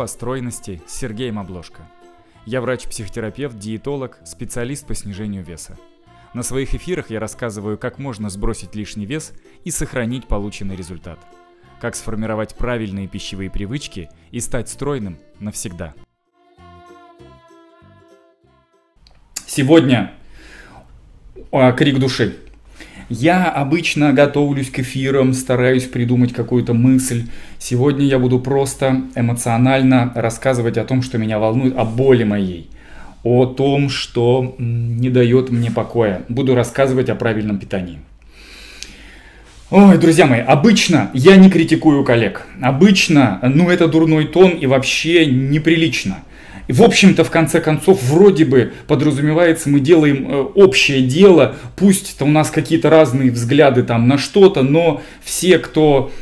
о стройности с Сергеем Обложко. Я врач-психотерапевт, диетолог, специалист по снижению веса. На своих эфирах я рассказываю, как можно сбросить лишний вес и сохранить полученный результат. Как сформировать правильные пищевые привычки и стать стройным навсегда. Сегодня а, крик души. Я обычно готовлюсь к эфирам, стараюсь придумать какую-то мысль. Сегодня я буду просто эмоционально рассказывать о том, что меня волнует, о боли моей, о том, что не дает мне покоя. Буду рассказывать о правильном питании. Ой, друзья мои, обычно я не критикую коллег. Обычно, ну это дурной тон и вообще неприлично. И, в общем-то, в конце концов, вроде бы подразумевается, мы делаем э, общее дело, пусть это у нас какие-то разные взгляды там на что-то, но все, кто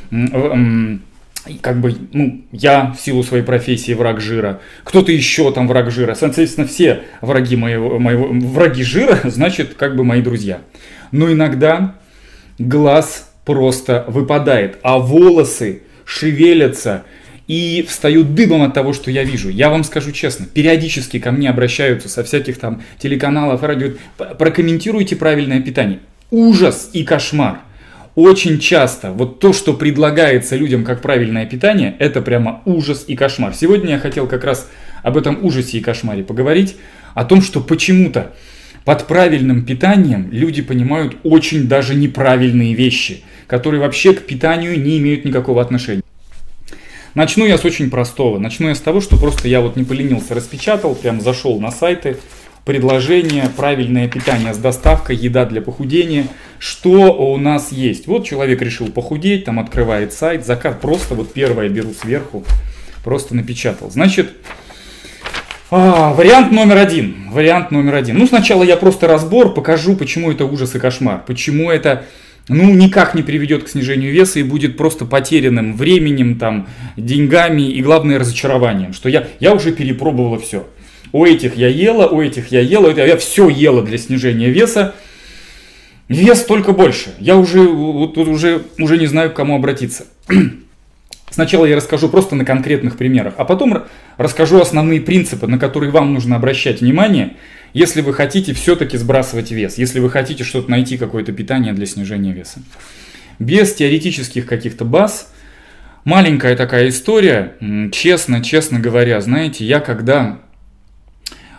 как бы, ну, я в силу своей профессии враг жира, кто-то еще там враг жира, соответственно, все враги моего, моего, враги жира, значит, как бы мои друзья. Но иногда глаз просто выпадает, а волосы шевелятся, и встают дыбом от того, что я вижу. Я вам скажу честно, периодически ко мне обращаются со всяких там телеканалов, радио, прокомментируйте правильное питание. Ужас и кошмар. Очень часто вот то, что предлагается людям как правильное питание, это прямо ужас и кошмар. Сегодня я хотел как раз об этом ужасе и кошмаре поговорить, о том, что почему-то под правильным питанием люди понимают очень даже неправильные вещи, которые вообще к питанию не имеют никакого отношения. Начну я с очень простого. Начну я с того, что просто я вот не поленился, распечатал, прям зашел на сайты, предложение, правильное питание с доставкой, еда для похудения, что у нас есть. Вот человек решил похудеть, там открывает сайт, заказ просто вот первое беру сверху, просто напечатал. Значит, а, вариант номер один. Вариант номер один. Ну, сначала я просто разбор покажу, почему это ужас и кошмар, почему это ну, никак не приведет к снижению веса и будет просто потерянным временем, там, деньгами и, главное, разочарованием, что я, я уже перепробовала все. У этих я ела, у этих я ела, я все ела для снижения веса. Вес только больше. Я уже, вот, уже, уже не знаю, к кому обратиться. Сначала я расскажу просто на конкретных примерах, а потом расскажу основные принципы, на которые вам нужно обращать внимание – если вы хотите все-таки сбрасывать вес, если вы хотите что-то найти, какое-то питание для снижения веса. Без теоретических каких-то баз, маленькая такая история, честно, честно говоря, знаете, я когда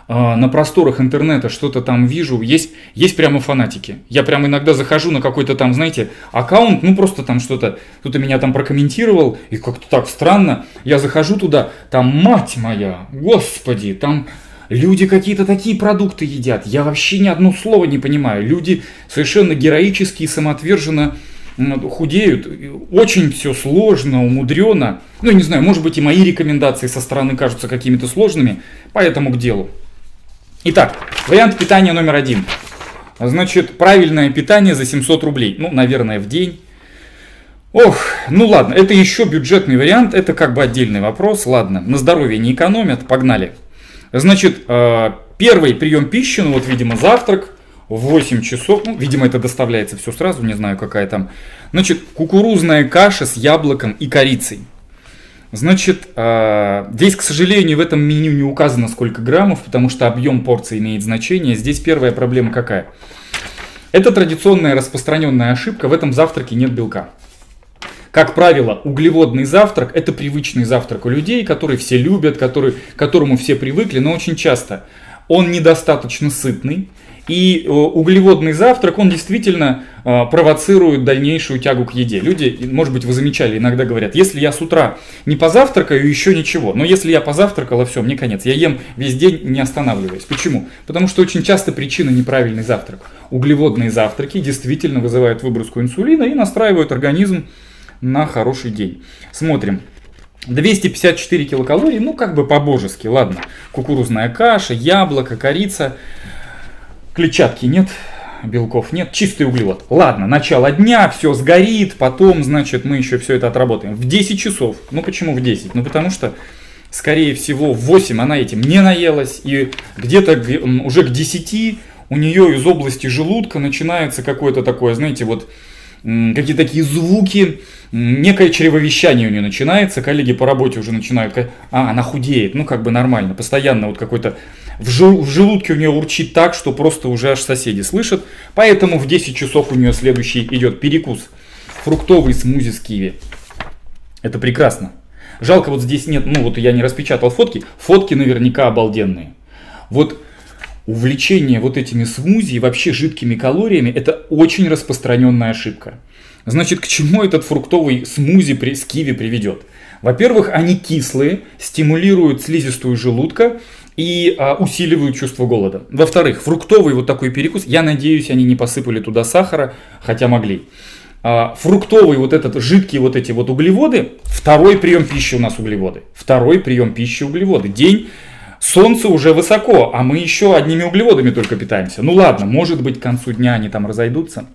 э, на просторах интернета что-то там вижу, есть, есть прямо фанатики. Я прямо иногда захожу на какой-то там, знаете, аккаунт, ну просто там что-то, кто-то меня там прокомментировал, и как-то так странно, я захожу туда, там, мать моя, господи, там Люди какие-то такие продукты едят. Я вообще ни одно слова не понимаю. Люди совершенно героически и самоотверженно худеют. Очень все сложно, умудренно. Ну, я не знаю, может быть и мои рекомендации со стороны кажутся какими-то сложными, поэтому к делу. Итак, вариант питания номер один. Значит, правильное питание за 700 рублей. Ну, наверное, в день. Ох, ну ладно, это еще бюджетный вариант, это как бы отдельный вопрос. Ладно, на здоровье не экономят, погнали. Значит, э, первый прием пищи, ну вот, видимо, завтрак, в 8 часов, ну, видимо, это доставляется все сразу, не знаю, какая там. Значит, кукурузная каша с яблоком и корицей. Значит, э, здесь, к сожалению, в этом меню не указано сколько граммов, потому что объем порции имеет значение. Здесь первая проблема какая? Это традиционная распространенная ошибка, в этом завтраке нет белка. Как правило, углеводный завтрак – это привычный завтрак у людей, который все любят, который, к которому все привыкли, но очень часто он недостаточно сытный, и э, углеводный завтрак, он действительно э, провоцирует дальнейшую тягу к еде. Люди, может быть, вы замечали, иногда говорят, если я с утра не позавтракаю, еще ничего. Но если я позавтракала, все, мне конец. Я ем весь день, не останавливаясь. Почему? Потому что очень часто причина неправильный завтрак. Углеводные завтраки действительно вызывают выброску инсулина и настраивают организм на хороший день. Смотрим. 254 килокалорий, ну как бы по-божески, ладно. Кукурузная каша, яблоко, корица. Клетчатки нет, белков нет, чистый углевод. Ладно, начало дня, все сгорит, потом, значит, мы еще все это отработаем. В 10 часов. Ну почему в 10? Ну потому что, скорее всего, в 8 она этим не наелась, и где-то уже к 10 у нее из области желудка начинается какое-то такое, знаете, вот какие-то такие звуки, некое чревовещание у нее начинается, коллеги по работе уже начинают, а, она худеет, ну как бы нормально, постоянно вот какой-то в, жел, в желудке у нее урчит так, что просто уже аж соседи слышат, поэтому в 10 часов у нее следующий идет перекус, фруктовый смузи с киви. Это прекрасно. Жалко, вот здесь нет, ну вот я не распечатал фотки, фотки наверняка обалденные. Вот увлечение вот этими смузи и вообще жидкими калориями – это очень распространенная ошибка. Значит, к чему этот фруктовый смузи при, с киви приведет? Во-первых, они кислые, стимулируют слизистую желудка и а, усиливают чувство голода. Во-вторых, фруктовый вот такой перекус, я надеюсь, они не посыпали туда сахара, хотя могли. А, фруктовый вот этот, жидкие вот эти вот углеводы, второй прием пищи у нас углеводы. Второй прием пищи углеводы. День Солнце уже высоко, а мы еще одними углеводами только питаемся. Ну ладно, может быть к концу дня они там разойдутся.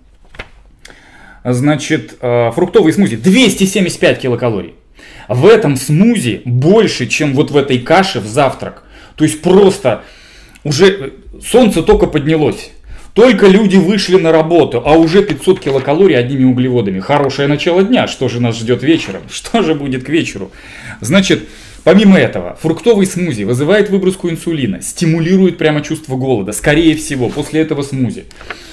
Значит, э, фруктовый смузи 275 килокалорий. В этом смузи больше, чем вот в этой каше в завтрак. То есть просто уже э, солнце только поднялось. Только люди вышли на работу, а уже 500 килокалорий одними углеводами. Хорошее начало дня. Что же нас ждет вечером? Что же будет к вечеру? Значит, Помимо этого, фруктовый смузи вызывает выброску инсулина, стимулирует прямо чувство голода, скорее всего, после этого смузи.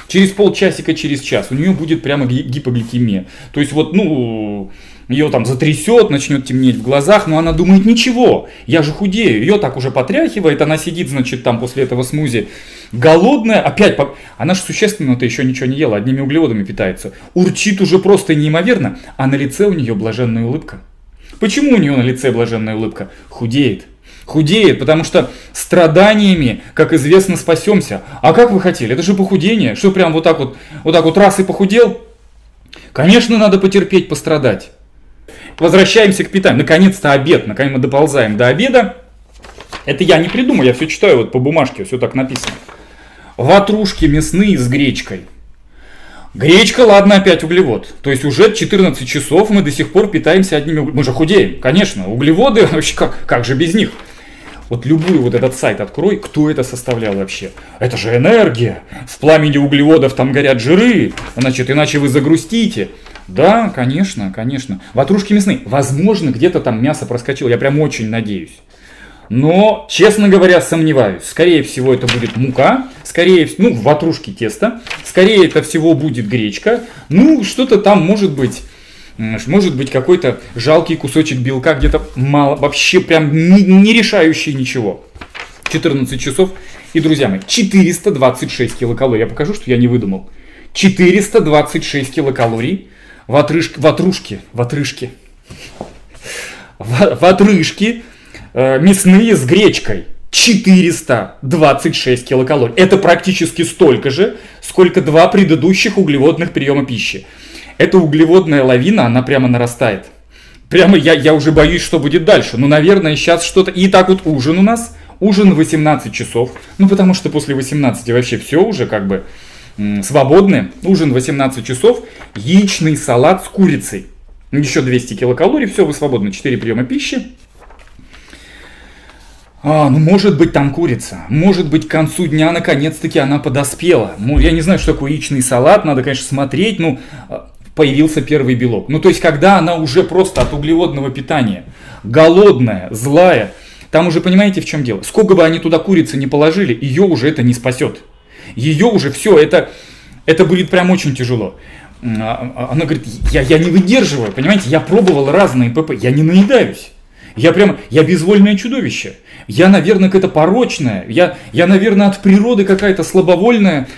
Через полчасика, через час у нее будет прямо гипогликемия. То есть вот, ну, ее там затрясет, начнет темнеть в глазах, но она думает, ничего, я же худею. Ее так уже потряхивает, она сидит, значит, там после этого смузи голодная, опять, она же существенно-то еще ничего не ела, одними углеводами питается. Урчит уже просто неимоверно, а на лице у нее блаженная улыбка. Почему у нее на лице блаженная улыбка? Худеет. Худеет, потому что страданиями, как известно, спасемся. А как вы хотели? Это же похудение. Что прям вот так вот, вот так вот раз и похудел? Конечно, надо потерпеть, пострадать. Возвращаемся к питанию. Наконец-то обед. Наконец мы доползаем до обеда. Это я не придумал, я все читаю вот по бумажке, все так написано. Ватрушки мясные с гречкой. Гречка, ладно, опять углевод. То есть уже 14 часов мы до сих пор питаемся одними углеводами. Мы же худеем, конечно. Углеводы, вообще как, как же без них? Вот любую вот этот сайт открой, кто это составлял вообще? Это же энергия. В пламени углеводов там горят жиры. Значит, иначе вы загрустите. Да, конечно, конечно. Ватрушки мясные. Возможно, где-то там мясо проскочило. Я прям очень надеюсь. Но, честно говоря, сомневаюсь. Скорее всего, это будет мука, скорее ну, ватрушки теста, скорее это всего будет гречка, ну, что-то там может быть, может быть какой-то жалкий кусочек белка, где-то мало, вообще прям не, не решающий ничего. 14 часов. И, друзья мои, 426 килокалорий. Я покажу, что я не выдумал. 426 килокалорий ватрышки, ватрушки, ватрышки, ватрышки Э, мясные с гречкой. 426 килокалорий. Это практически столько же, сколько два предыдущих углеводных приема пищи. Эта углеводная лавина, она прямо нарастает. Прямо я, я уже боюсь, что будет дальше. Ну, наверное, сейчас что-то... И так вот ужин у нас. Ужин 18 часов. Ну, потому что после 18 вообще все уже как бы свободны. Ужин 18 часов. Яичный салат с курицей. Еще 200 килокалорий. Все, вы свободны. 4 приема пищи. А, ну может быть там курица. Может быть к концу дня наконец-таки она подоспела. Ну, я не знаю, что такое яичный салат, надо, конечно, смотреть, ну, а, появился первый белок. Ну, то есть, когда она уже просто от углеводного питания, голодная, злая, там уже понимаете, в чем дело? Сколько бы они туда курицы не положили, ее уже это не спасет. Ее уже все, это, это будет прям очень тяжело. А, а, она говорит, я, я не выдерживаю, понимаете, я пробовал разные ПП, я не наедаюсь. Я прямо, я безвольное чудовище. Я, наверное, какая-то порочная. Я, я, наверное, от природы какая-то слабовольная.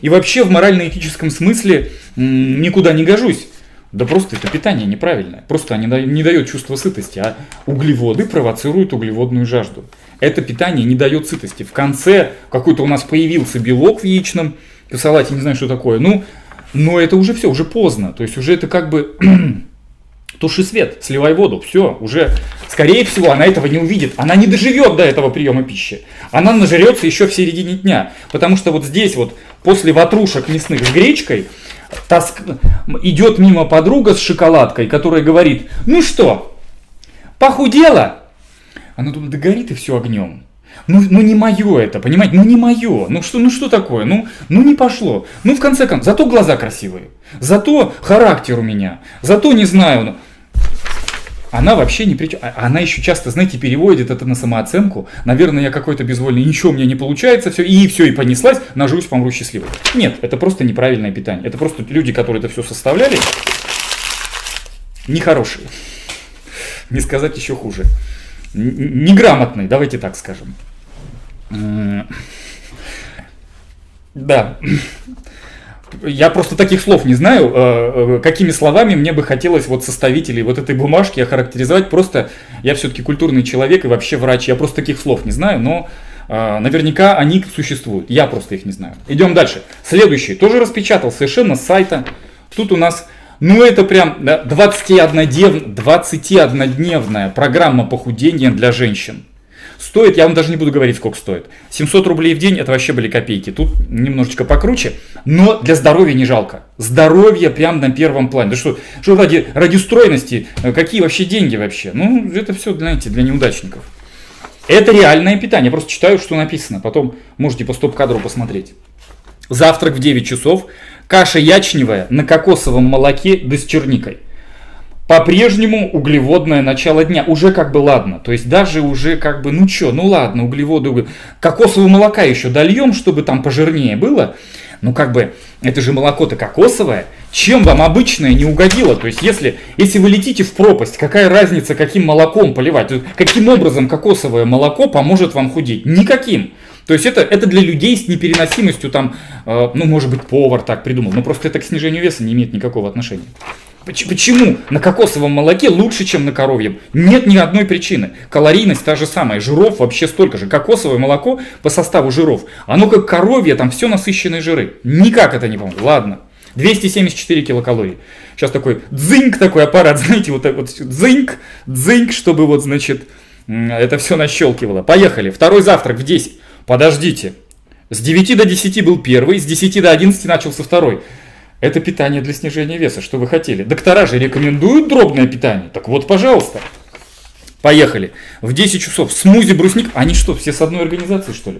И вообще в морально-этическом смысле никуда не гожусь. Да просто это питание неправильное. Просто они не дают чувства сытости, а углеводы провоцируют углеводную жажду. Это питание не дает сытости. В конце какой-то у нас появился белок в яичном салате, не знаю, что такое. Ну, но это уже все, уже поздно. То есть уже это как бы туши свет, сливай воду, все, уже, скорее всего, она этого не увидит, она не доживет до этого приема пищи, она нажрется еще в середине дня, потому что вот здесь вот после ватрушек мясных с гречкой таск... идет мимо подруга с шоколадкой, которая говорит, ну что, похудела? Она думает, да горит и все огнем. Ну, ну не мое это, понимаете? Ну не мое. Ну что, ну что такое? Ну, ну не пошло. Ну в конце концов, зато глаза красивые. Зато характер у меня. Зато не знаю. Она вообще не причем. А, она еще часто, знаете, переводит это на самооценку. Наверное, я какой-то безвольный, ничего у меня не получается, все, и все, и понеслась, нажрусь, помру счастливой. Нет, это просто неправильное питание. Это просто люди, которые это все составляли, нехорошие. Не сказать еще хуже. Неграмотные, давайте так скажем. Да. Я просто таких слов не знаю, э, э, какими словами мне бы хотелось вот составителей вот этой бумажки охарактеризовать. Просто я все-таки культурный человек и вообще врач. Я просто таких слов не знаю, но э, наверняка они существуют. Я просто их не знаю. Идем дальше. Следующий. Тоже распечатал совершенно с сайта. Тут у нас ну, это прям да, 21-дневная программа похудения для женщин. Стоит, я вам даже не буду говорить, сколько стоит. 700 рублей в день, это вообще были копейки. Тут немножечко покруче, но для здоровья не жалко. Здоровье прям на первом плане. Да что, что ради, ради стройности, э, какие вообще деньги вообще? Ну, это все, знаете, для неудачников. Это реальное питание. Я просто читаю, что написано. Потом можете по стоп-кадру посмотреть. Завтрак в 9 часов. Каша ячневая на кокосовом молоке да с черникой по-прежнему углеводное начало дня. Уже как бы ладно. То есть даже уже как бы, ну чё, ну ладно, углеводы, кокосового молока еще дольем, чтобы там пожирнее было. Ну как бы, это же молоко-то кокосовое. Чем вам обычное не угодило? То есть если, если вы летите в пропасть, какая разница, каким молоком поливать? Каким образом кокосовое молоко поможет вам худеть? Никаким. То есть это, это для людей с непереносимостью, там, э, ну, может быть, повар так придумал, но просто это к снижению веса не имеет никакого отношения. Почему на кокосовом молоке лучше, чем на коровьем? Нет ни одной причины. Калорийность та же самая, жиров вообще столько же. Кокосовое молоко по составу жиров, оно как коровье, там все насыщенные жиры. Никак это не поможет. Ладно. 274 килокалории. Сейчас такой дзыньк такой аппарат, знаете, вот так вот дзыньк, дзыньк, чтобы вот, значит, это все нащелкивало. Поехали. Второй завтрак в 10. Подождите. С 9 до 10 был первый, с 10 до 11 начался второй. Это питание для снижения веса. Что вы хотели? Доктора же рекомендуют дробное питание. Так вот, пожалуйста. Поехали. В 10 часов смузи брусник. Они что, все с одной организации, что ли?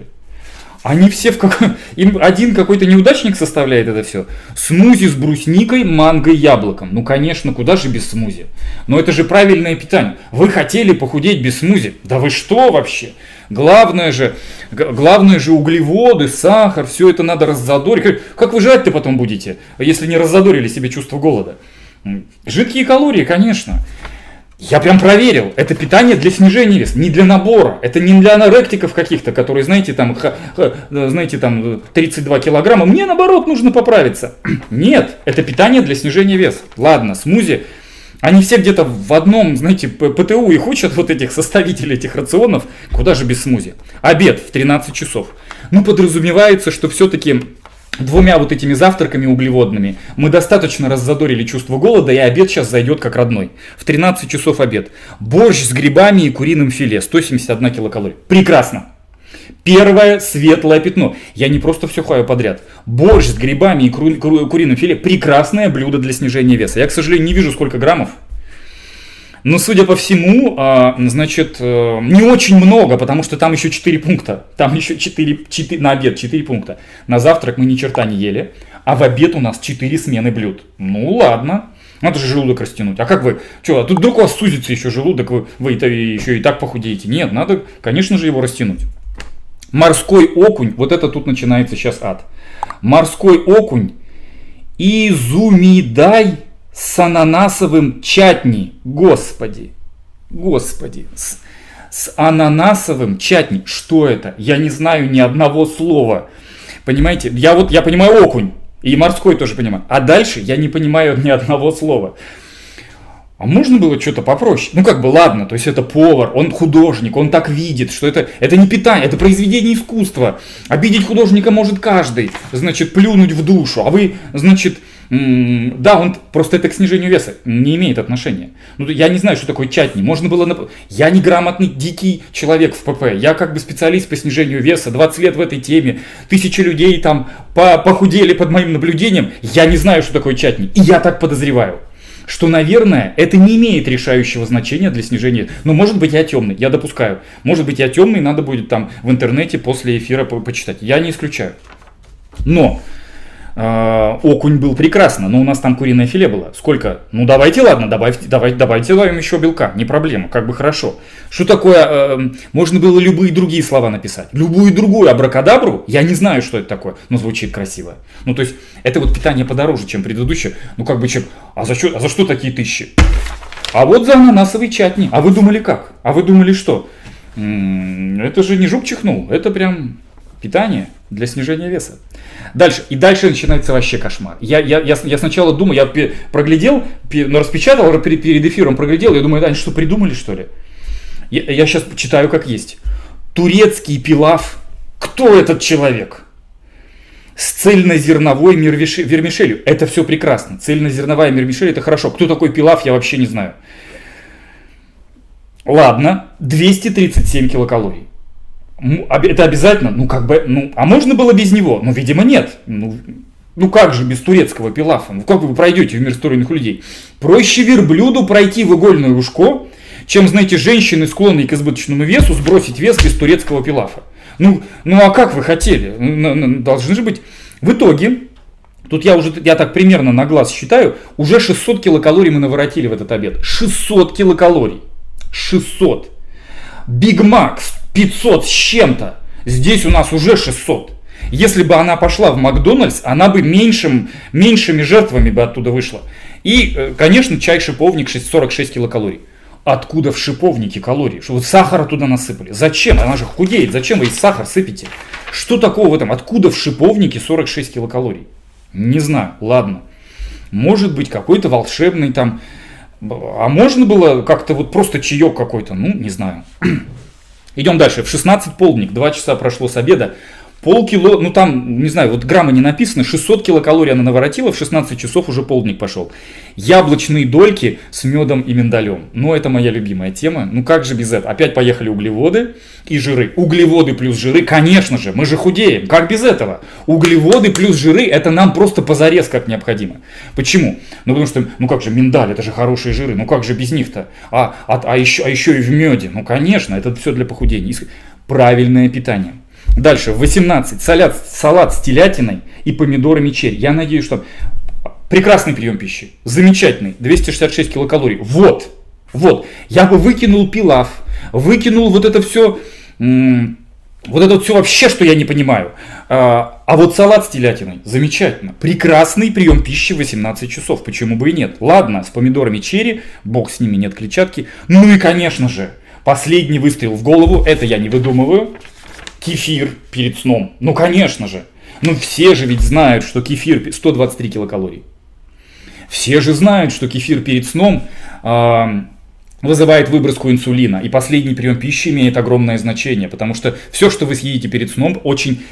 Они все в каком... Им один какой-то неудачник составляет это все. Смузи с брусникой, манго и яблоком. Ну, конечно, куда же без смузи? Но это же правильное питание. Вы хотели похудеть без смузи? Да вы что вообще? Главное же, главное же углеводы, сахар, все это надо раззадорить. Как вы жрать-то потом будете, если не раззадорили себе чувство голода? Жидкие калории, конечно. Я прям проверил, это питание для снижения веса, не для набора. Это не для аноректиков каких-то, которые, знаете, там, ха, ха, знаете, там 32 килограмма. Мне наоборот нужно поправиться. Нет, это питание для снижения веса. Ладно, смузи они все где-то в одном, знаете, ПТУ их учат, вот этих составителей этих рационов, куда же без смузи. Обед в 13 часов. Ну, подразумевается, что все-таки двумя вот этими завтраками углеводными мы достаточно раззадорили чувство голода, и обед сейчас зайдет как родной. В 13 часов обед. Борщ с грибами и куриным филе, 171 килокалорий. Прекрасно. Первое светлое пятно. Я не просто все хаю подряд. Борщ с грибами и кури, кури, куриным филе – прекрасное блюдо для снижения веса. Я, к сожалению, не вижу, сколько граммов. Но, судя по всему, а, значит, э, не очень много, потому что там еще 4 пункта. Там еще 4, 4 на обед 4 пункта. На завтрак мы ни черта не ели, а в обед у нас 4 смены блюд. Ну ладно, надо же желудок растянуть. А как вы? Что, а тут вдруг у вас сузится еще желудок, вы, вы еще и так похудеете? Нет, надо, конечно же, его растянуть. Морской окунь, вот это тут начинается сейчас ад. Морской окунь, изумидай с ананасовым чатни. Господи, господи, с, с ананасовым чатни. Что это? Я не знаю ни одного слова. Понимаете, я вот, я понимаю окунь, и морской тоже понимаю. А дальше я не понимаю ни одного слова. А можно было что-то попроще? Ну как бы ладно, то есть это повар, он художник, он так видит, что это, это не питание, это произведение искусства. Обидеть художника может каждый, значит, плюнуть в душу. А вы, значит, да, он просто это к снижению веса не имеет отношения. Ну, я не знаю, что такое чатни. Можно было... Нап... Я неграмотный, дикий человек в ПП. Я как бы специалист по снижению веса, 20 лет в этой теме. Тысячи людей там похудели под моим наблюдением. Я не знаю, что такое чатни. И я так подозреваю что, наверное, это не имеет решающего значения для снижения. Ну, может быть, я темный, я допускаю. Может быть, я темный, надо будет там в интернете после эфира по почитать. Я не исключаю. Но э, окунь был прекрасно, но у нас там куриное филе было. Сколько? Ну давайте, ладно, добавьте, давайте, давайте добавим еще белка, не проблема, как бы хорошо. Что такое? Э, можно было любые другие слова написать, любую другую абракадабру. Я не знаю, что это такое, но звучит красиво. Ну то есть это вот питание подороже, чем предыдущее. Ну как бы чем? А за что? А за что такие тысячи? А вот за ананасовый чатни. А вы думали как? А вы думали что? М -м, это же не жук чихнул, это прям питание для снижения веса. Дальше. И дальше начинается вообще кошмар. Я, я, я, я сначала думаю, я проглядел, ну, распечатал перед, эфиром, проглядел, я думаю, они что, придумали что ли? Я, я сейчас читаю как есть. Турецкий пилав. Кто этот человек? С цельнозерновой вермишелью. Это все прекрасно. Цельнозерновая вермишель это хорошо. Кто такой пилав, я вообще не знаю. Ладно, 237 килокалорий. Это обязательно? Ну, как бы, ну, а можно было без него? Ну, видимо, нет. Ну, ну как же без турецкого пилафа? Ну как вы пройдете в мир стройных людей? Проще верблюду пройти в игольное ушко, чем, знаете, женщины, склонные к избыточному весу, сбросить вес без турецкого пилафа. Ну, ну а как вы хотели? Ну, должны же быть... В итоге, тут я уже, я так примерно на глаз считаю, уже 600 килокалорий мы наворотили в этот обед. 600 килокалорий. 600. Биг Мак 500 с чем-то. Здесь у нас уже 600. Если бы она пошла в Макдональдс, она бы меньшим, меньшими жертвами бы оттуда вышла. И, э, конечно, чай-шиповник 46 килокалорий. Откуда в шиповнике калории? Что вы сахара туда насыпали? Зачем? Она же худеет. Зачем вы сахар сыпете? Что такого в этом? Откуда в шиповнике 46 килокалорий? Не знаю. Ладно. Может быть, какой-то волшебный там... А можно было как-то вот просто чаек какой-то? Ну, не знаю. Идем дальше. В 16 полдник, 2 часа прошло с обеда. Полкило, ну там, не знаю, вот граммы не написано, 600 килокалорий она наворотила, в 16 часов уже полдник пошел. Яблочные дольки с медом и миндалем. Ну, это моя любимая тема. Ну, как же без этого? Опять поехали углеводы и жиры. Углеводы плюс жиры, конечно же, мы же худеем. Как без этого? Углеводы плюс жиры, это нам просто позарез как необходимо. Почему? Ну, потому что, ну как же, миндаль, это же хорошие жиры, ну как же без них-то? А, а, а, еще, а еще и в меде. Ну, конечно, это все для похудения. Правильное питание. Дальше, 18. Салат, салат с телятиной и помидорами черри. Я надеюсь, что прекрасный прием пищи. Замечательный. 266 килокалорий. Вот. Вот. Я бы выкинул пилав, выкинул вот это все, вот это все вообще, что я не понимаю. А, а вот салат с телятиной, замечательно. Прекрасный прием пищи 18 часов, почему бы и нет. Ладно, с помидорами черри, бог с ними, нет клетчатки. Ну и, конечно же, последний выстрел в голову, это я не выдумываю кефир перед сном. Ну, конечно же. Ну, все же ведь знают, что кефир 123 килокалорий. Все же знают, что кефир перед сном э, вызывает выброску инсулина. И последний прием пищи имеет огромное значение, потому что все, что вы съедите перед сном, очень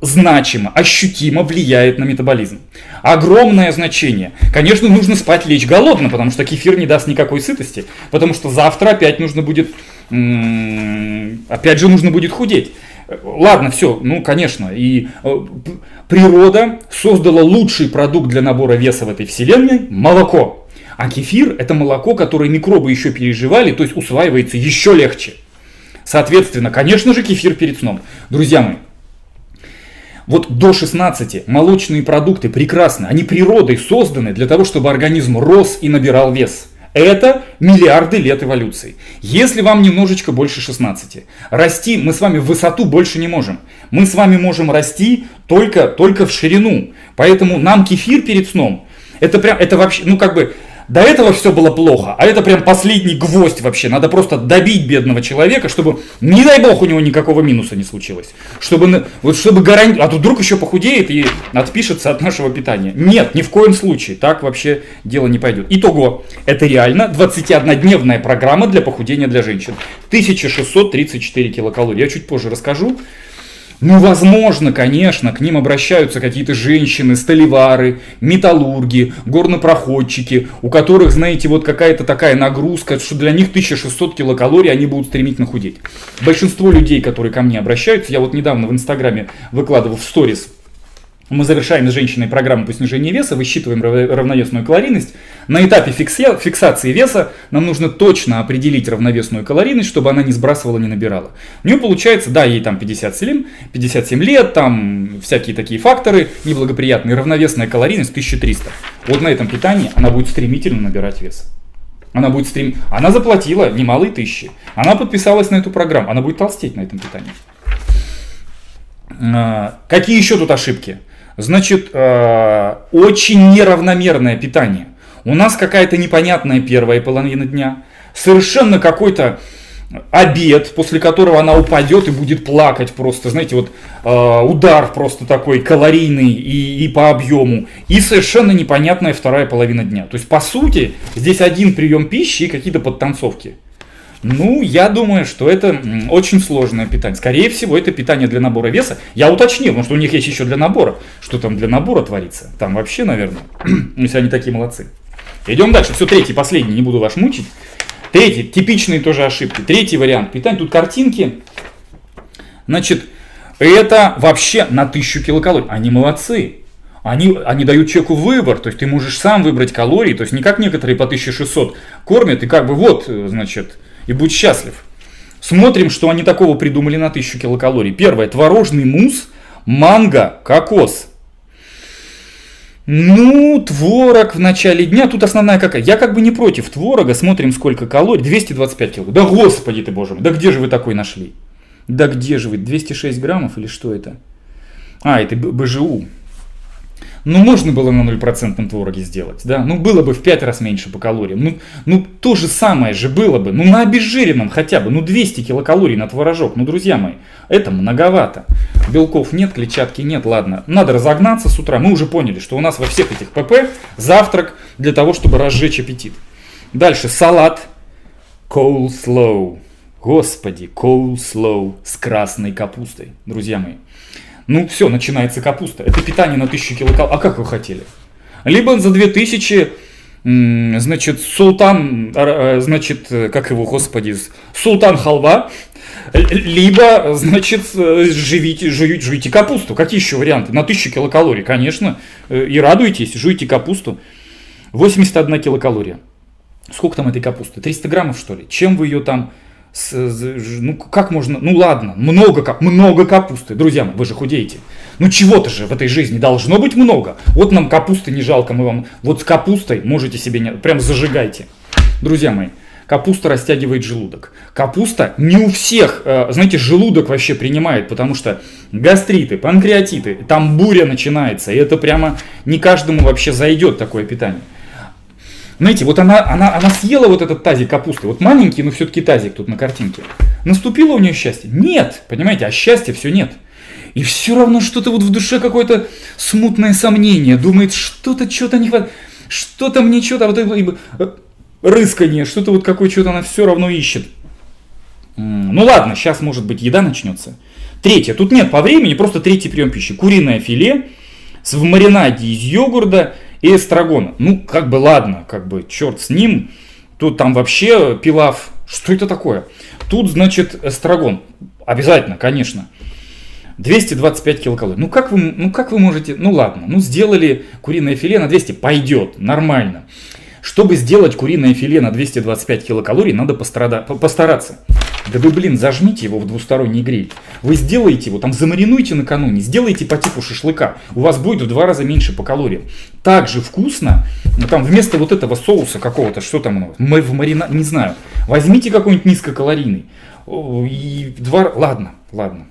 значимо, ощутимо влияет на метаболизм. Огромное значение. Конечно, нужно спать, лечь голодно, потому что кефир не даст никакой сытости, потому что завтра опять нужно будет, опять же нужно будет худеть. Ладно, все, ну, конечно, и э, природа создала лучший продукт для набора веса в этой вселенной – молоко. А кефир – это молоко, которое микробы еще переживали, то есть усваивается еще легче. Соответственно, конечно же, кефир перед сном. Друзья мои, вот до 16 молочные продукты прекрасны, они природой созданы для того, чтобы организм рос и набирал вес – это миллиарды лет эволюции. Если вам немножечко больше 16, расти мы с вами в высоту больше не можем. Мы с вами можем расти только, только в ширину. Поэтому нам кефир перед сном, это прям, это вообще, ну как бы, до этого все было плохо, а это прям последний гвоздь вообще. Надо просто добить бедного человека, чтобы, не дай бог, у него никакого минуса не случилось. Чтобы, вот чтобы гарантировать, а тут вдруг еще похудеет и отпишется от нашего питания. Нет, ни в коем случае, так вообще дело не пойдет. Итого, это реально 21-дневная программа для похудения для женщин. 1634 килокалории. Я чуть позже расскажу. Ну, возможно, конечно, к ним обращаются какие-то женщины, столевары, металлурги, горнопроходчики, у которых, знаете, вот какая-то такая нагрузка, что для них 1600 килокалорий, они будут стремительно худеть. Большинство людей, которые ко мне обращаются, я вот недавно в Инстаграме выкладывал в сторис мы завершаем с женщиной программу по снижению веса, высчитываем равновесную калорийность. На этапе фиксации веса нам нужно точно определить равновесную калорийность, чтобы она не сбрасывала, не набирала. У нее получается, да, ей там 57, 57 лет, там всякие такие факторы неблагоприятные, равновесная калорийность 1300. Вот на этом питании она будет стремительно набирать вес. Она будет стрем... Она заплатила немалые тысячи. Она подписалась на эту программу. Она будет толстеть на этом питании. А, какие еще тут ошибки? Значит, э, очень неравномерное питание. У нас какая-то непонятная первая половина дня. Совершенно какой-то обед, после которого она упадет и будет плакать просто, знаете, вот э, удар просто такой калорийный и, и по объему, и совершенно непонятная вторая половина дня. То есть, по сути, здесь один прием пищи и какие-то подтанцовки. Ну, я думаю, что это очень сложное питание. Скорее всего, это питание для набора веса. Я уточнил, потому что у них есть еще для набора. Что там для набора творится? Там вообще, наверное, если они такие молодцы. Идем дальше. Все, третий, последний, не буду вас мучить. Третий, типичные тоже ошибки. Третий вариант питания. Тут картинки. Значит, это вообще на 1000 килокалорий. Они молодцы. Они, они дают человеку выбор, то есть ты можешь сам выбрать калории, то есть не как некоторые по 1600 кормят, и как бы вот, значит, и будь счастлив. Смотрим, что они такого придумали на 1000 килокалорий. Первое, творожный мусс, манго, кокос. Ну, творог в начале дня, тут основная какая. Я как бы не против творога, смотрим сколько калорий, 225 кило. Да господи ты боже мой, да где же вы такой нашли? Да где же вы, 206 граммов или что это? А, это БЖУ, ну, можно было на 0% твороге сделать, да? Ну, было бы в 5 раз меньше по калориям. Ну, ну, то же самое же было бы. Ну, на обезжиренном хотя бы. Ну, 200 килокалорий на творожок. Ну, друзья мои, это многовато. Белков нет, клетчатки нет, ладно. Надо разогнаться с утра. Мы уже поняли, что у нас во всех этих ПП завтрак для того, чтобы разжечь аппетит. Дальше салат. Coleslaw. Господи, coleslaw с красной капустой, друзья мои. Ну все, начинается капуста. Это питание на 1000 килокалорий. А как вы хотели? Либо за 2000 значит, султан, э, значит, как его, господи, султан халва, либо, значит, живите, жуйте, жуйте капусту. Какие еще варианты? На 1000 килокалорий, конечно, э, и радуйтесь, жуйте капусту. 81 килокалория. Сколько там этой капусты? 300 граммов, что ли? Чем вы ее там с, ну как можно, ну ладно, много, как, много капусты. Друзья мои, вы же худеете. Ну чего-то же в этой жизни должно быть много. Вот нам капусты не жалко, мы вам, вот с капустой можете себе, не, прям зажигайте. Друзья мои, капуста растягивает желудок. Капуста не у всех, э, знаете, желудок вообще принимает, потому что гастриты, панкреатиты, там буря начинается, и это прямо не каждому вообще зайдет такое питание. Знаете, вот она, она, она съела вот этот тазик капусты, вот маленький, но все-таки тазик тут на картинке. Наступило у нее счастье? Нет, понимаете, а счастья все нет. И все равно что-то вот в душе какое-то смутное сомнение. Думает, что-то, что-то не хватает. Что-то мне что-то, вот это э, рыскание, что-то вот какое что-то она все равно ищет. Ну ладно, сейчас может быть еда начнется. Третье, тут нет по времени, просто третий прием пищи. Куриное филе в маринаде из йогурта и эстрагона. Ну, как бы ладно, как бы черт с ним. Тут там вообще пилав. Что это такое? Тут, значит, эстрагон. Обязательно, конечно. 225 килокалорий. Ну как вы, ну как вы можете, ну ладно, ну сделали куриное филе на 200, пойдет, нормально. Чтобы сделать куриное филе на 225 килокалорий, надо пострада- постараться. Да вы, блин, зажмите его в двусторонний гриль. Вы сделаете его, там замаринуйте накануне, сделайте по типу шашлыка. У вас будет в два раза меньше по калориям. Также вкусно, но там вместо вот этого соуса какого-то, что там, мы в марина, не знаю. Возьмите какой-нибудь низкокалорийный. И два, ладно, ладно.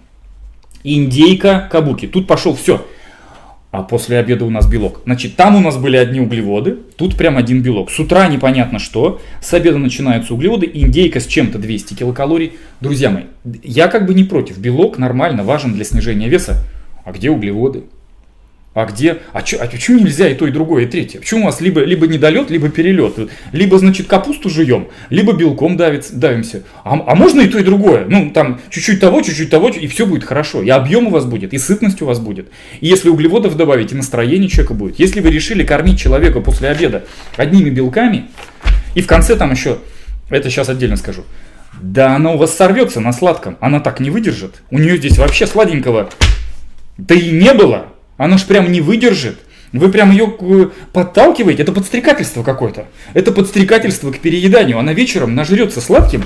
Индейка, кабуки. Тут пошел все а после обеда у нас белок. Значит, там у нас были одни углеводы, тут прям один белок. С утра непонятно что, с обеда начинаются углеводы, индейка с чем-то 200 килокалорий. Друзья мои, я как бы не против, белок нормально важен для снижения веса. А где углеводы? А где? А, чё, а почему нельзя и то, и другое, и третье? Почему у нас либо, либо недолет, либо перелет? Либо, значит, капусту жуем, либо белком давит, давимся. А, а можно и то, и другое? Ну, там, чуть-чуть того, чуть-чуть того, и все будет хорошо. И объем у вас будет, и сытность у вас будет. И если углеводов добавить, и настроение человека будет. Если вы решили кормить человека после обеда одними белками, и в конце там еще, это сейчас отдельно скажу, да она у вас сорвется на сладком, она так не выдержит. У нее здесь вообще сладенького, да и не было. Она ж прям не выдержит. Вы прям ее э, подталкиваете, это подстрекательство какое-то. Это подстрекательство к перееданию. Она вечером нажрется сладким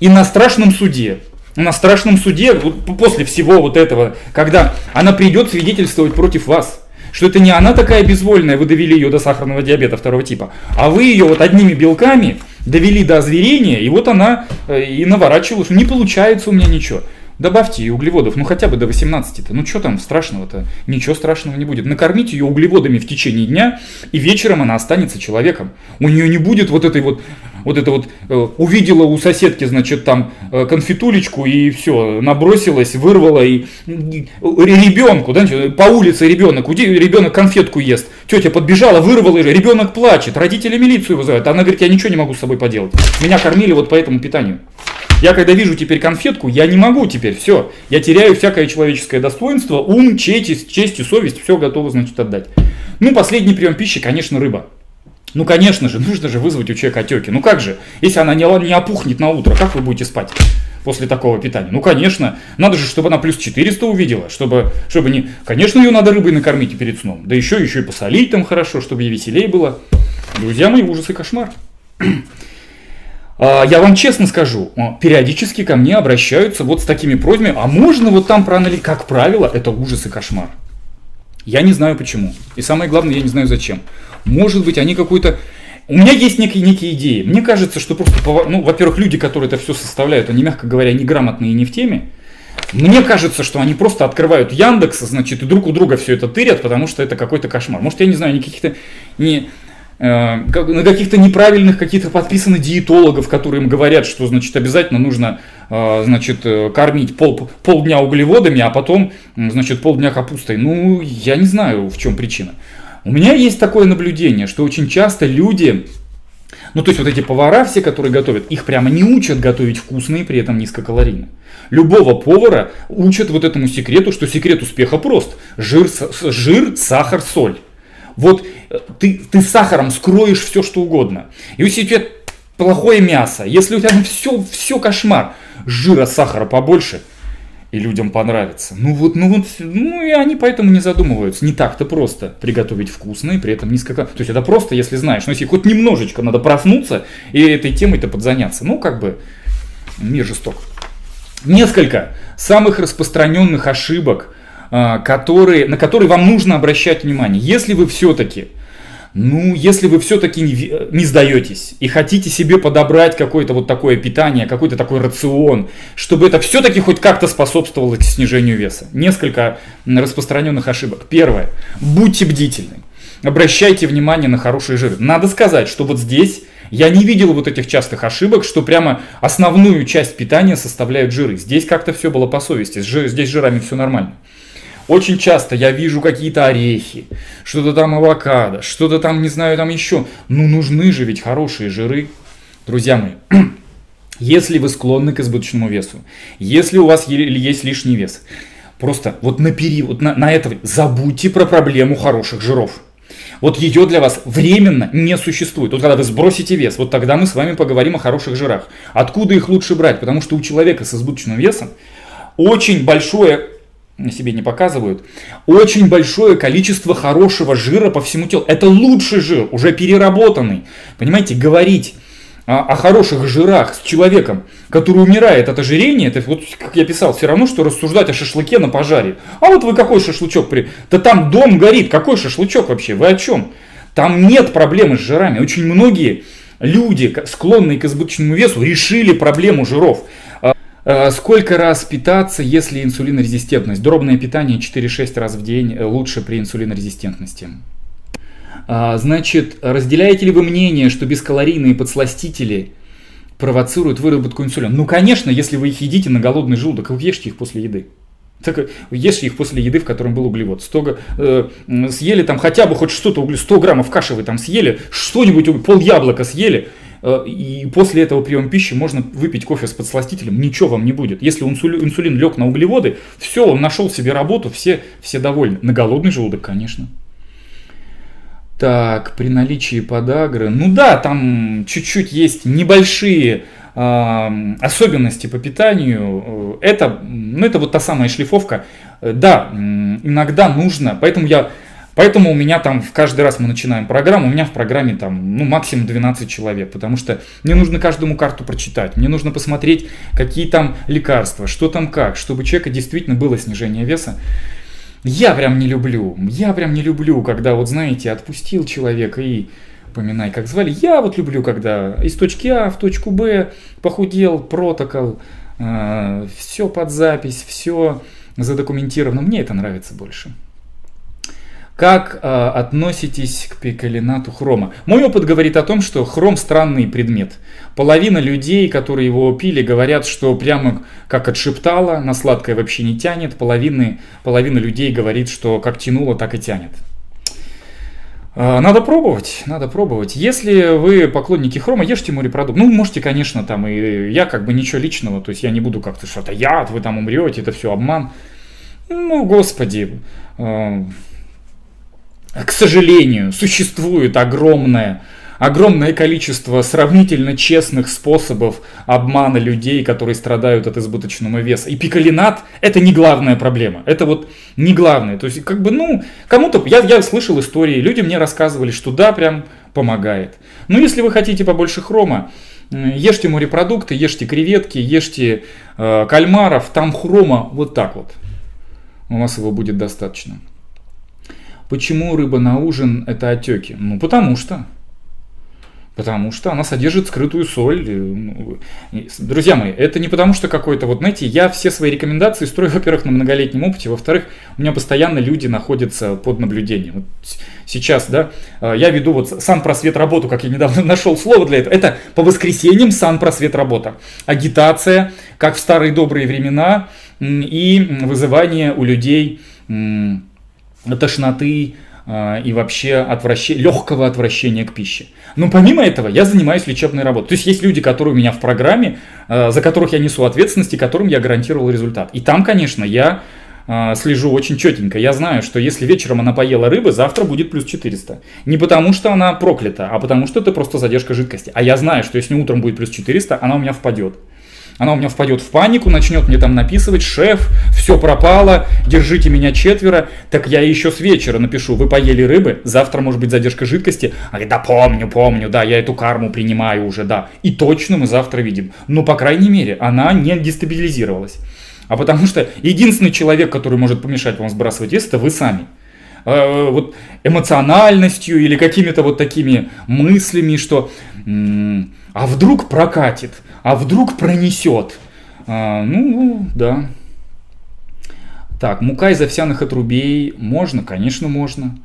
и на страшном суде. На страшном суде, после всего вот этого, когда она придет свидетельствовать против вас, что это не она такая безвольная, вы довели ее до сахарного диабета второго типа, а вы ее вот одними белками довели до озверения, и вот она э, и наворачивала, что не получается у меня ничего. Добавьте ее углеводов, ну хотя бы до 18-то. Ну что там страшного-то? Ничего страшного не будет. Накормите ее углеводами в течение дня, и вечером она останется человеком. У нее не будет вот этой вот вот это вот э, увидела у соседки, значит, там э, конфетулечку и все, набросилась, вырвала и, и ребенку, да, по улице ребенок, ребенок конфетку ест, тетя подбежала, вырвала, ребенок плачет, родители милицию вызывают, она говорит, я ничего не могу с собой поделать, меня кормили вот по этому питанию. Я когда вижу теперь конфетку, я не могу теперь, все. Я теряю всякое человеческое достоинство, ум, честь, честь и совесть, все готово, значит, отдать. Ну, последний прием пищи, конечно, рыба. Ну, конечно же, нужно же вызвать у человека отеки. Ну как же, если она не, не опухнет на утро, как вы будете спать после такого питания? Ну, конечно, надо же, чтобы она плюс 400 увидела, чтобы, чтобы не... Конечно, ее надо рыбой накормить перед сном. Да еще, еще и посолить там хорошо, чтобы ей веселее было. Друзья мои, ужас и кошмар. А, я вам честно скажу, а, периодически ко мне обращаются вот с такими просьбами, а можно вот там проанализировать? Как правило, это ужас и кошмар. Я не знаю почему. И самое главное, я не знаю зачем. Может быть, они какой-то... У меня есть некие, некие идеи. Мне кажется, что просто, ну, во-первых, люди, которые это все составляют, они, мягко говоря, неграмотные и не в теме. Мне кажется, что они просто открывают Яндекс, значит, и друг у друга все это тырят, потому что это какой-то кошмар. Может, я не знаю, они каких-то не, Э, на каких-то неправильных каких-то подписаны диетологов, которые им говорят, что, значит, обязательно нужно, э, значит, э, кормить пол, полдня углеводами, а потом, значит, полдня капустой. Ну, я не знаю, в чем причина. У меня есть такое наблюдение, что очень часто люди, ну, то есть вот эти повара все, которые готовят, их прямо не учат готовить вкусно и при этом низкокалорийно. Любого повара учат вот этому секрету, что секрет успеха прост. Жир, жир сахар, соль. Вот ты, ты сахаром скроешь все, что угодно. И если у тебя плохое мясо, если у тебя ну, все, все кошмар, жира, сахара побольше, и людям понравится. Ну вот, ну вот, ну и они поэтому не задумываются. Не так-то просто приготовить вкусно и при этом низко... То есть это просто, если знаешь, но если хоть немножечко надо проснуться и этой темой-то подзаняться. Ну как бы мир жесток. Несколько самых распространенных ошибок – а, которые, на которые вам нужно обращать внимание. Если вы все-таки ну, если вы все-таки не, не сдаетесь и хотите себе подобрать какое-то вот такое питание, какой-то такой рацион, чтобы это все-таки хоть как-то способствовало снижению веса. Несколько распространенных ошибок. Первое. Будьте бдительны. Обращайте внимание на хорошие жиры. Надо сказать, что вот здесь я не видел вот этих частых ошибок, что прямо основную часть питания составляют жиры. Здесь как-то все было по совести. Здесь жирами все нормально. Очень часто я вижу какие-то орехи, что-то там авокадо, что-то там, не знаю, там еще. Ну, нужны же ведь хорошие жиры. Друзья мои, если вы склонны к избыточному весу, если у вас есть лишний вес, просто вот на период, на, на это забудьте про проблему хороших жиров. Вот ее для вас временно не существует. Вот когда вы сбросите вес, вот тогда мы с вами поговорим о хороших жирах. Откуда их лучше брать? Потому что у человека с избыточным весом очень большое себе не показывают, очень большое количество хорошего жира по всему телу. Это лучший жир, уже переработанный. Понимаете, говорить о, о хороших жирах с человеком, который умирает от ожирения, это вот, как я писал, все равно, что рассуждать о шашлыке на пожаре. А вот вы какой шашлычок при... Да там дом горит, какой шашлычок вообще, вы о чем? Там нет проблемы с жирами. Очень многие люди, склонные к избыточному весу, решили проблему жиров. Э, сколько раз питаться, если инсулинорезистентность? Дробное питание 4-6 раз в день э, лучше при инсулинорезистентности. А, значит, разделяете ли вы мнение, что бескалорийные подсластители провоцируют выработку инсулина? Ну, конечно, если вы их едите на голодный желудок, вы ешьте их после еды. Так ешьте их после еды, в котором был углевод. 100, э, съели там хотя бы хоть что-то, 100 граммов каши вы там съели, что-нибудь, пол яблока съели, и после этого приема пищи можно выпить кофе с подсластителем, ничего вам не будет. Если инсулин, инсулин лег на углеводы, все, он нашел себе работу, все, все довольны. На голодный желудок, конечно. Так, при наличии подагры, ну да, там чуть-чуть есть небольшие э, особенности по питанию. Это, ну, это вот та самая шлифовка. э, да, иногда нужно, поэтому я Поэтому у меня там в каждый раз мы начинаем программу, у меня в программе там ну, максимум 12 человек, потому что мне нужно каждому карту прочитать, мне нужно посмотреть, какие там лекарства, что там как, чтобы у человека действительно было снижение веса. Я прям не люблю, я прям не люблю, когда вот знаете, отпустил человека и поминай, как звали. Я вот люблю, когда из точки А в точку Б похудел, протокол, э, все под запись, все задокументировано. Мне это нравится больше. Как э, относитесь к пикалинату хрома? Мой опыт говорит о том, что хром странный предмет. Половина людей, которые его пили, говорят, что прямо как отшептало, на сладкое вообще не тянет. Половины, половина людей говорит, что как тянуло, так и тянет. Э, надо пробовать, надо пробовать. Если вы поклонники хрома, ешьте морепродукт. Ну, можете, конечно, там и я как бы ничего личного, то есть я не буду как-то что-то яд, вы там умрете, это все обман. Ну, господи, э, к сожалению, существует огромное, огромное количество сравнительно честных способов обмана людей, которые страдают от избыточного веса. И пикалинат – это не главная проблема. Это вот не главное. То есть, как бы, ну, кому-то... Я, я слышал истории, люди мне рассказывали, что да, прям помогает. Но если вы хотите побольше хрома, ешьте морепродукты, ешьте креветки, ешьте э, кальмаров, там хрома вот так вот. У вас его будет достаточно. Почему рыба на ужин это отеки? Ну, потому что. Потому что она содержит скрытую соль. Ну, друзья мои, это не потому что какой-то, вот знаете, я все свои рекомендации строю, во-первых, на многолетнем опыте, во-вторых, у меня постоянно люди находятся под наблюдением. Вот сейчас, да, э, я веду вот сан-просвет работу, как я недавно нашел слово для этого. Это по воскресеньям сан-просвет работа. Агитация, как в старые добрые времена, и вызывание у людей тошноты э, и вообще отвращ... легкого отвращения к пище. Но помимо этого я занимаюсь лечебной работой. То есть есть люди, которые у меня в программе, э, за которых я несу ответственность и которым я гарантировал результат. И там, конечно, я э, слежу очень четенько. Я знаю, что если вечером она поела рыбы, завтра будет плюс 400. Не потому, что она проклята, а потому, что это просто задержка жидкости. А я знаю, что если утром будет плюс 400, она у меня впадет она у меня впадет в панику, начнет мне там написывать, шеф, все пропало, держите меня четверо, так я еще с вечера напишу, вы поели рыбы, завтра может быть задержка жидкости, а да помню, помню, да, я эту карму принимаю уже, да, и точно мы завтра видим, но по крайней мере она не дестабилизировалась, а потому что единственный человек, который может помешать вам сбрасывать вес, это вы сами. Э, вот эмоциональностью или какими-то вот такими мыслями, что а вдруг прокатит, а вдруг пронесет. А, ну, да. Так, мука из овсяных отрубей можно? Конечно, можно.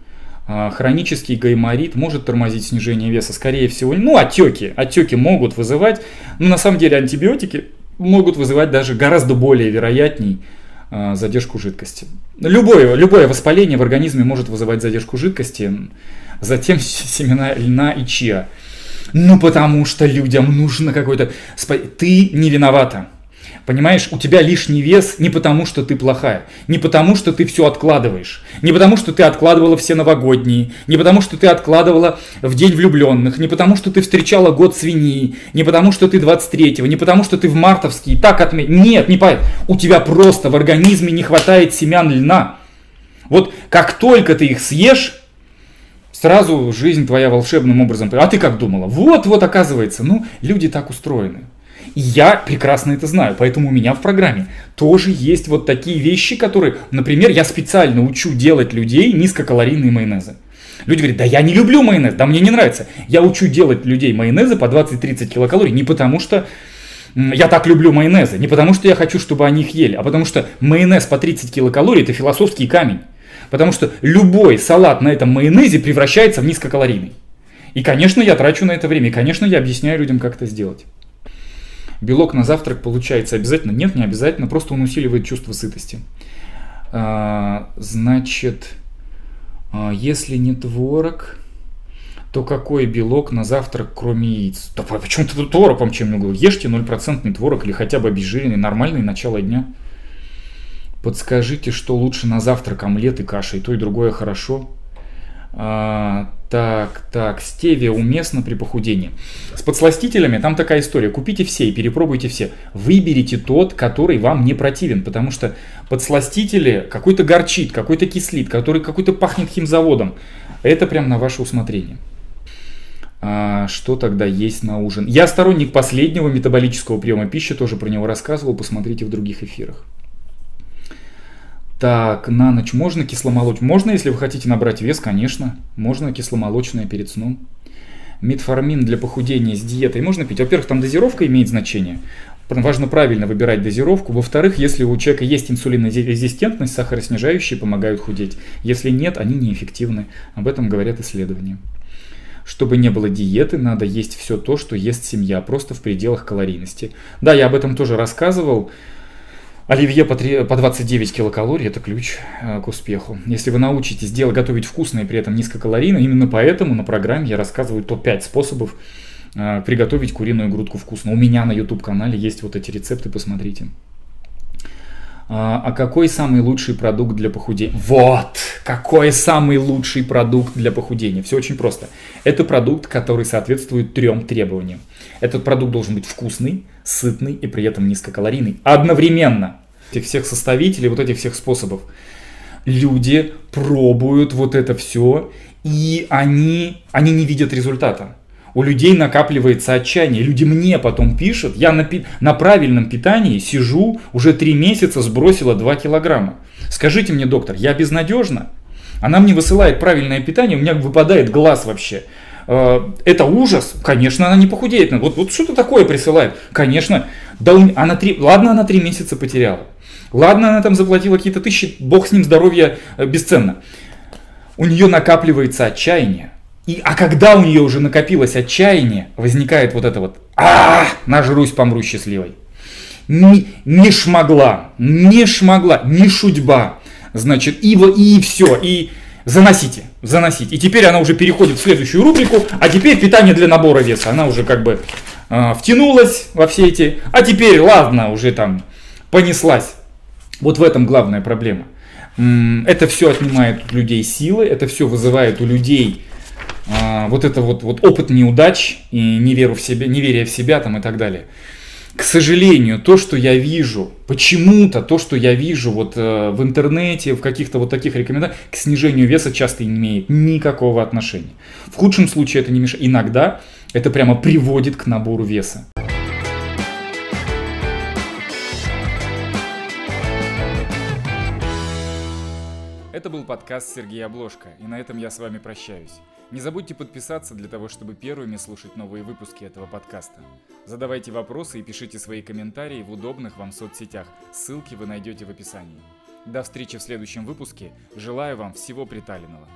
А, хронический гайморит может тормозить снижение веса, скорее всего. Ну, отеки. Отеки могут вызывать. Но на самом деле антибиотики могут вызывать даже гораздо более вероятней а, задержку жидкости. Любое, любое воспаление в организме может вызывать задержку жидкости. Затем семена льна и чиа. Ну, потому что людям нужно какой-то... Ты не виновата. Понимаешь, у тебя лишний вес не потому, что ты плохая, не потому, что ты все откладываешь, не потому, что ты откладывала все новогодние, не потому, что ты откладывала в день влюбленных, не потому, что ты встречала год свиньи, не потому, что ты 23-го, не потому, что ты в мартовский так отметил. Нет, не поэтому. У тебя просто в организме не хватает семян льна. Вот как только ты их съешь, сразу жизнь твоя волшебным образом. А ты как думала? Вот, вот оказывается, ну, люди так устроены. И я прекрасно это знаю, поэтому у меня в программе тоже есть вот такие вещи, которые, например, я специально учу делать людей низкокалорийные майонезы. Люди говорят, да я не люблю майонез, да мне не нравится. Я учу делать людей майонезы по 20-30 килокалорий не потому что я так люблю майонезы, не потому что я хочу, чтобы они их ели, а потому что майонез по 30 килокалорий это философский камень. Потому что любой салат на этом майонезе превращается в низкокалорийный. И, конечно, я трачу на это время. И, конечно, я объясняю людям, как это сделать. Белок на завтрак получается обязательно? Нет, не обязательно. Просто он усиливает чувство сытости. А, значит, а, если не творог, то какой белок на завтрак, кроме яиц? Да почему ты творог вам чем не говорю? Ешьте 0% творог или хотя бы обезжиренный, нормальный начало дня. Подскажите, что лучше на завтрак, омлет и каша, и то, и другое хорошо. А, Так, так, стевия уместно при похудении. С подсластителями там такая история. Купите все и перепробуйте все. Выберите тот, который вам не противен, потому что подсластители какой-то горчит, какой-то кислит, который какой-то пахнет химзаводом. Это прям на ваше усмотрение. А, что тогда есть на ужин? Я сторонник последнего метаболического приема пищи, тоже про него рассказывал, посмотрите в других эфирах. Так, на ночь можно кисломолочь? Можно, если вы хотите набрать вес, конечно. Можно кисломолочное перед сном. Метформин для похудения с диетой можно пить. Во-первых, там дозировка имеет значение. Важно правильно выбирать дозировку. Во-вторых, если у человека есть инсулинорезистентность, сахароснижающие помогают худеть. Если нет, они неэффективны. Об этом говорят исследования. Чтобы не было диеты, надо есть все то, что ест семья, просто в пределах калорийности. Да, я об этом тоже рассказывал. Оливье по, 3, по 29 килокалорий – это ключ э, к успеху. Если вы научитесь делать, готовить вкусно и при этом низкокалорийно, именно поэтому на программе я рассказываю топ-5 способов э, приготовить куриную грудку вкусно. У меня на YouTube-канале есть вот эти рецепты, посмотрите. А, а какой самый лучший продукт для похудения? Вот! Какой самый лучший продукт для похудения? Все очень просто. Это продукт, который соответствует трем требованиям. Этот продукт должен быть вкусный, сытный и при этом низкокалорийный. Одновременно. Этих всех составителей, вот этих всех способов. Люди пробуют вот это все, и они, они не видят результата. У людей накапливается отчаяние. Люди мне потом пишут, я на, пи- на правильном питании сижу, уже три месяца сбросила 2 килограмма. Скажите мне, доктор, я безнадежна? Она мне высылает правильное питание, у меня выпадает глаз вообще. Э, это ужас. Конечно, она не похудеет. Вот, вот что-то такое присылает. Конечно. Да она три, ладно, она три месяца потеряла. Ладно, она там заплатила какие-то тысячи, бог с ним, здоровье э, бесценно. У нее накапливается отчаяние. И, а когда у нее уже накопилось отчаяние, возникает вот это вот а нажрусь, помру счастливой. Не, не шмогла, не шмогла, не шутьба. Значит, и, и все, и заносите, заносите. И теперь она уже переходит в следующую рубрику, а теперь питание для набора веса. Она уже как бы э, втянулась во все эти, а теперь, ладно, уже там понеслась. Вот в этом главная проблема. Это все отнимает у людей силы, это все вызывает у людей а, вот это вот, вот опыт неудач и неверу в себя, неверие в себя там и так далее к сожалению, то, что я вижу, почему-то то, что я вижу вот э, в интернете, в каких-то вот таких рекомендациях, к снижению веса часто не имеет никакого отношения. В худшем случае это не мешает. Иногда это прямо приводит к набору веса. Это был подкаст Сергея Обложка, и на этом я с вами прощаюсь. Не забудьте подписаться для того, чтобы первыми слушать новые выпуски этого подкаста. Задавайте вопросы и пишите свои комментарии в удобных вам соцсетях. Ссылки вы найдете в описании. До встречи в следующем выпуске. Желаю вам всего приталенного.